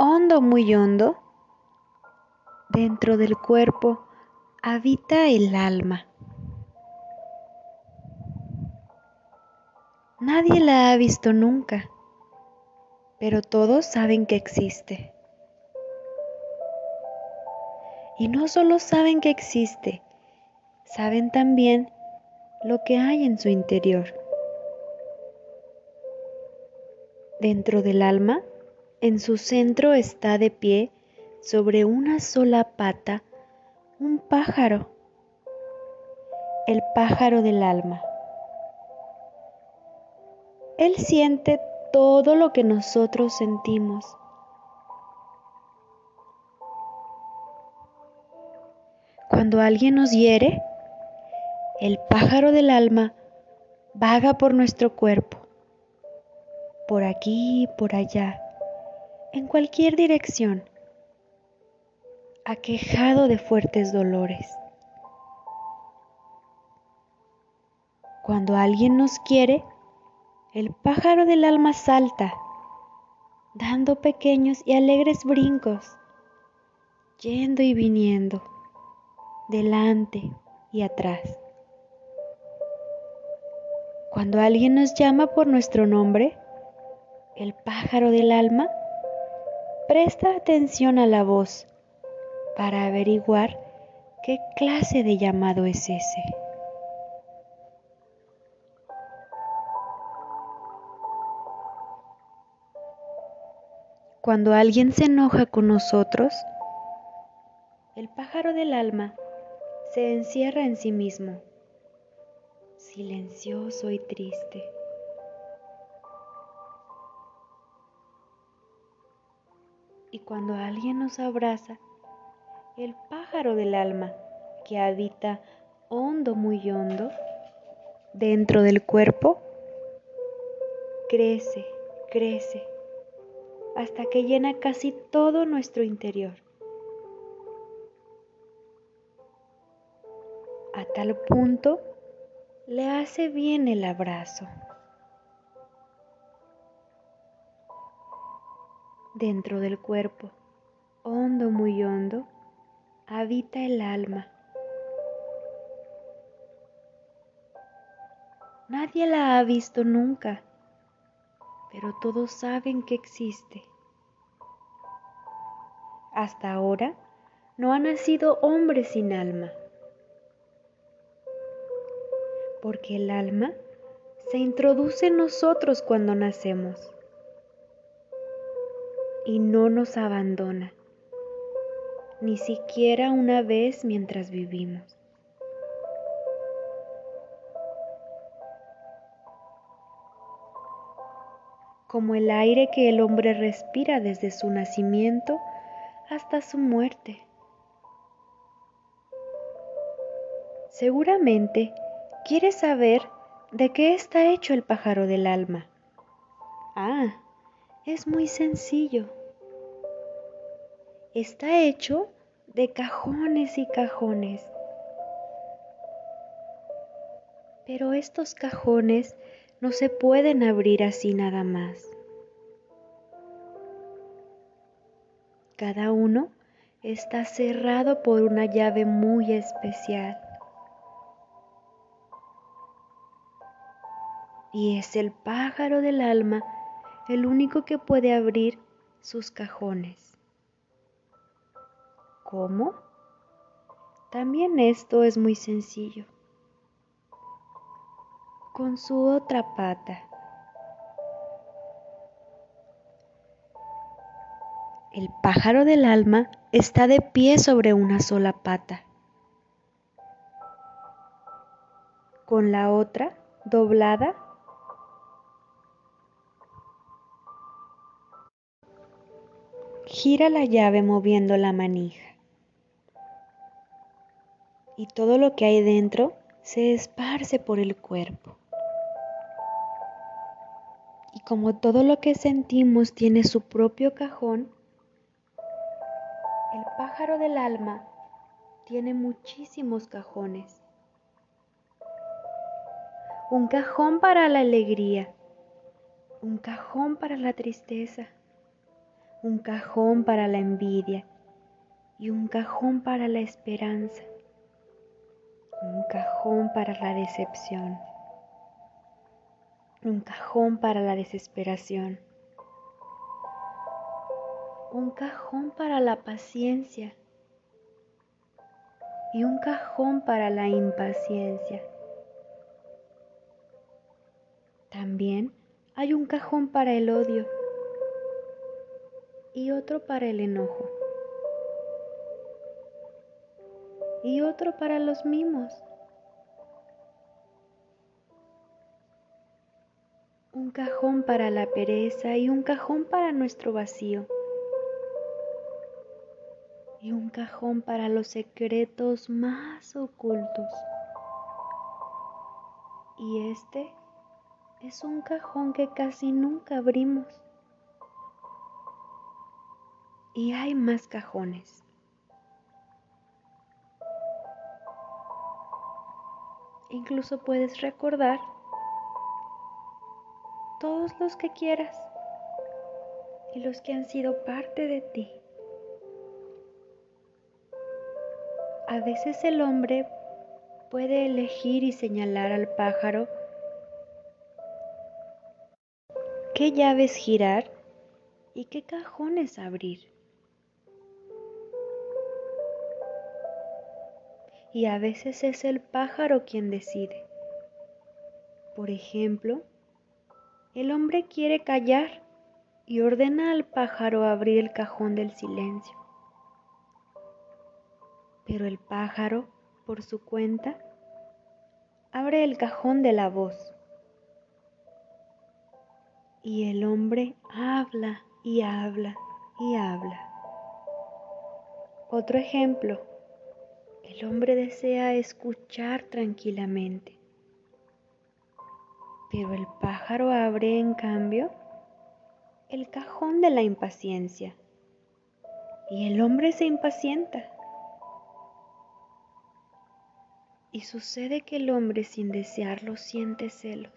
hondo, muy hondo, dentro del cuerpo habita el alma. Nadie la ha visto nunca, pero todos saben que existe. Y no solo saben que existe, saben también lo que hay en su interior. Dentro del alma, en su centro está de pie sobre una sola pata un pájaro, el pájaro del alma. Él siente todo lo que nosotros sentimos. Cuando alguien nos hiere, el pájaro del alma vaga por nuestro cuerpo, por aquí y por allá, en cualquier dirección, aquejado de fuertes dolores. Cuando alguien nos quiere, el pájaro del alma salta, dando pequeños y alegres brincos, yendo y viniendo, delante y atrás. Cuando alguien nos llama por nuestro nombre, el pájaro del alma presta atención a la voz para averiguar qué clase de llamado es ese. Cuando alguien se enoja con nosotros, el pájaro del alma se encierra en sí mismo, silencioso y triste. Y cuando alguien nos abraza, el pájaro del alma que habita hondo, muy hondo, dentro del cuerpo, crece, crece hasta que llena casi todo nuestro interior. A tal punto le hace bien el abrazo. Dentro del cuerpo, hondo, muy hondo, habita el alma. Nadie la ha visto nunca pero todos saben que existe. Hasta ahora no ha nacido hombre sin alma, porque el alma se introduce en nosotros cuando nacemos y no nos abandona, ni siquiera una vez mientras vivimos. como el aire que el hombre respira desde su nacimiento hasta su muerte. Seguramente quieres saber de qué está hecho el pájaro del alma. Ah, es muy sencillo. Está hecho de cajones y cajones. Pero estos cajones no se pueden abrir así nada más. Cada uno está cerrado por una llave muy especial. Y es el pájaro del alma el único que puede abrir sus cajones. ¿Cómo? También esto es muy sencillo con su otra pata. El pájaro del alma está de pie sobre una sola pata, con la otra doblada gira la llave moviendo la manija. Y todo lo que hay dentro se esparce por el cuerpo. Y como todo lo que sentimos tiene su propio cajón, el pájaro del alma tiene muchísimos cajones. Un cajón para la alegría, un cajón para la tristeza, un cajón para la envidia y un cajón para la esperanza, cajón para la decepción, un cajón para la desesperación, un cajón para la paciencia y un cajón para la impaciencia. También hay un cajón para el odio y otro para el enojo y otro para los mimos. Un cajón para la pereza y un cajón para nuestro vacío. Y un cajón para los secretos más ocultos. Y este es un cajón que casi nunca abrimos. Y hay más cajones. Incluso puedes recordar todos los que quieras y los que han sido parte de ti. A veces el hombre puede elegir y señalar al pájaro qué llaves girar y qué cajones abrir. y a veces es el pájaro quien decide. Por ejemplo, el hombre quiere callar y ordena al pájaro abrir el cajón del silencio. Pero el pájaro, por su cuenta, abre el cajón de la voz. Y el hombre habla y habla y habla. Otro ejemplo el hombre desea escuchar tranquilamente, pero el pájaro abre en cambio el cajón de la impaciencia y el hombre se impacienta. Y sucede que el hombre sin desearlo siente celos.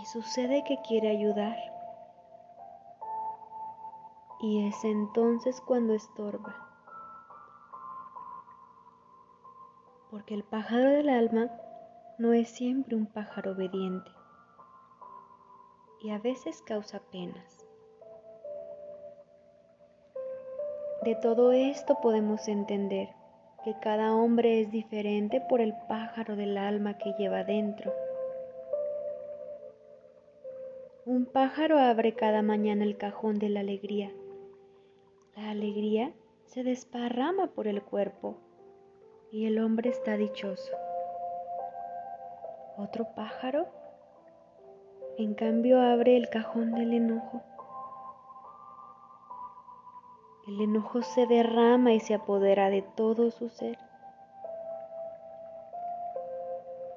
Y sucede que quiere ayudar. Y es entonces cuando estorba. porque el pájaro del alma no es siempre un pájaro obediente y a veces causa penas. De todo esto podemos entender que cada hombre es diferente por el pájaro del alma que lleva dentro. Un pájaro abre cada mañana el cajón de la alegría. La alegría se desparrama por el cuerpo y el hombre está dichoso. Otro pájaro, en cambio, abre el cajón del enojo. El enojo se derrama y se apodera de todo su ser.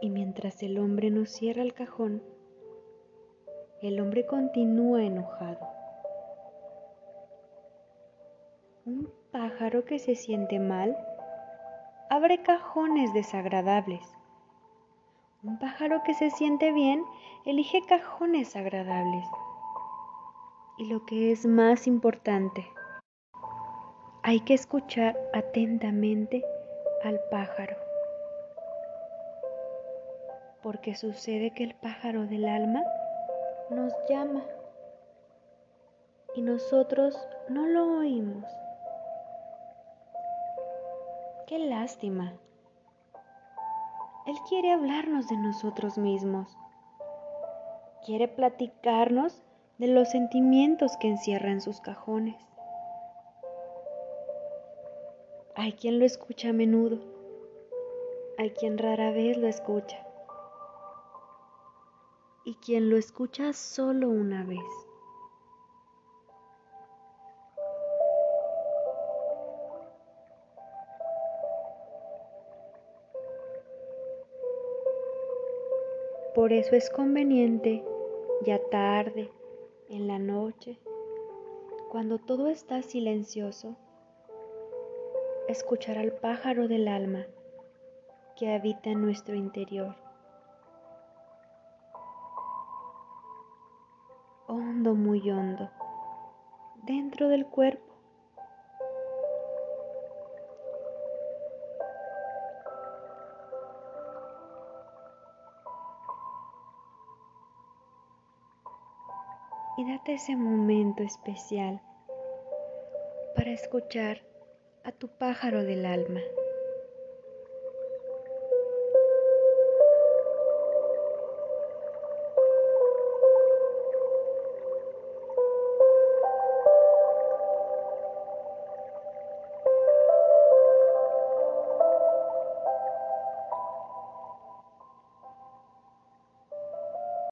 Y mientras el hombre no cierra el cajón, el hombre continúa enojado. Un pájaro que se siente mal abre cajones desagradables. Un pájaro que se siente bien elige cajones agradables. Y lo que es más importante, hay que escuchar atentamente al pájaro. Porque sucede que el pájaro del alma nos llama y nosotros no lo oímos. Qué lástima. Él quiere hablarnos de nosotros mismos. Quiere platicarnos de los sentimientos que encierra en sus cajones. Hay quien lo escucha a menudo, hay quien rara vez lo escucha y quien lo escucha solo una vez. Por eso es conveniente, ya tarde, en la noche, cuando todo está silencioso, escuchar al pájaro del alma que habita en nuestro interior. hondo, muy hondo, dentro del cuerpo. Ese momento especial para escuchar a tu pájaro del alma.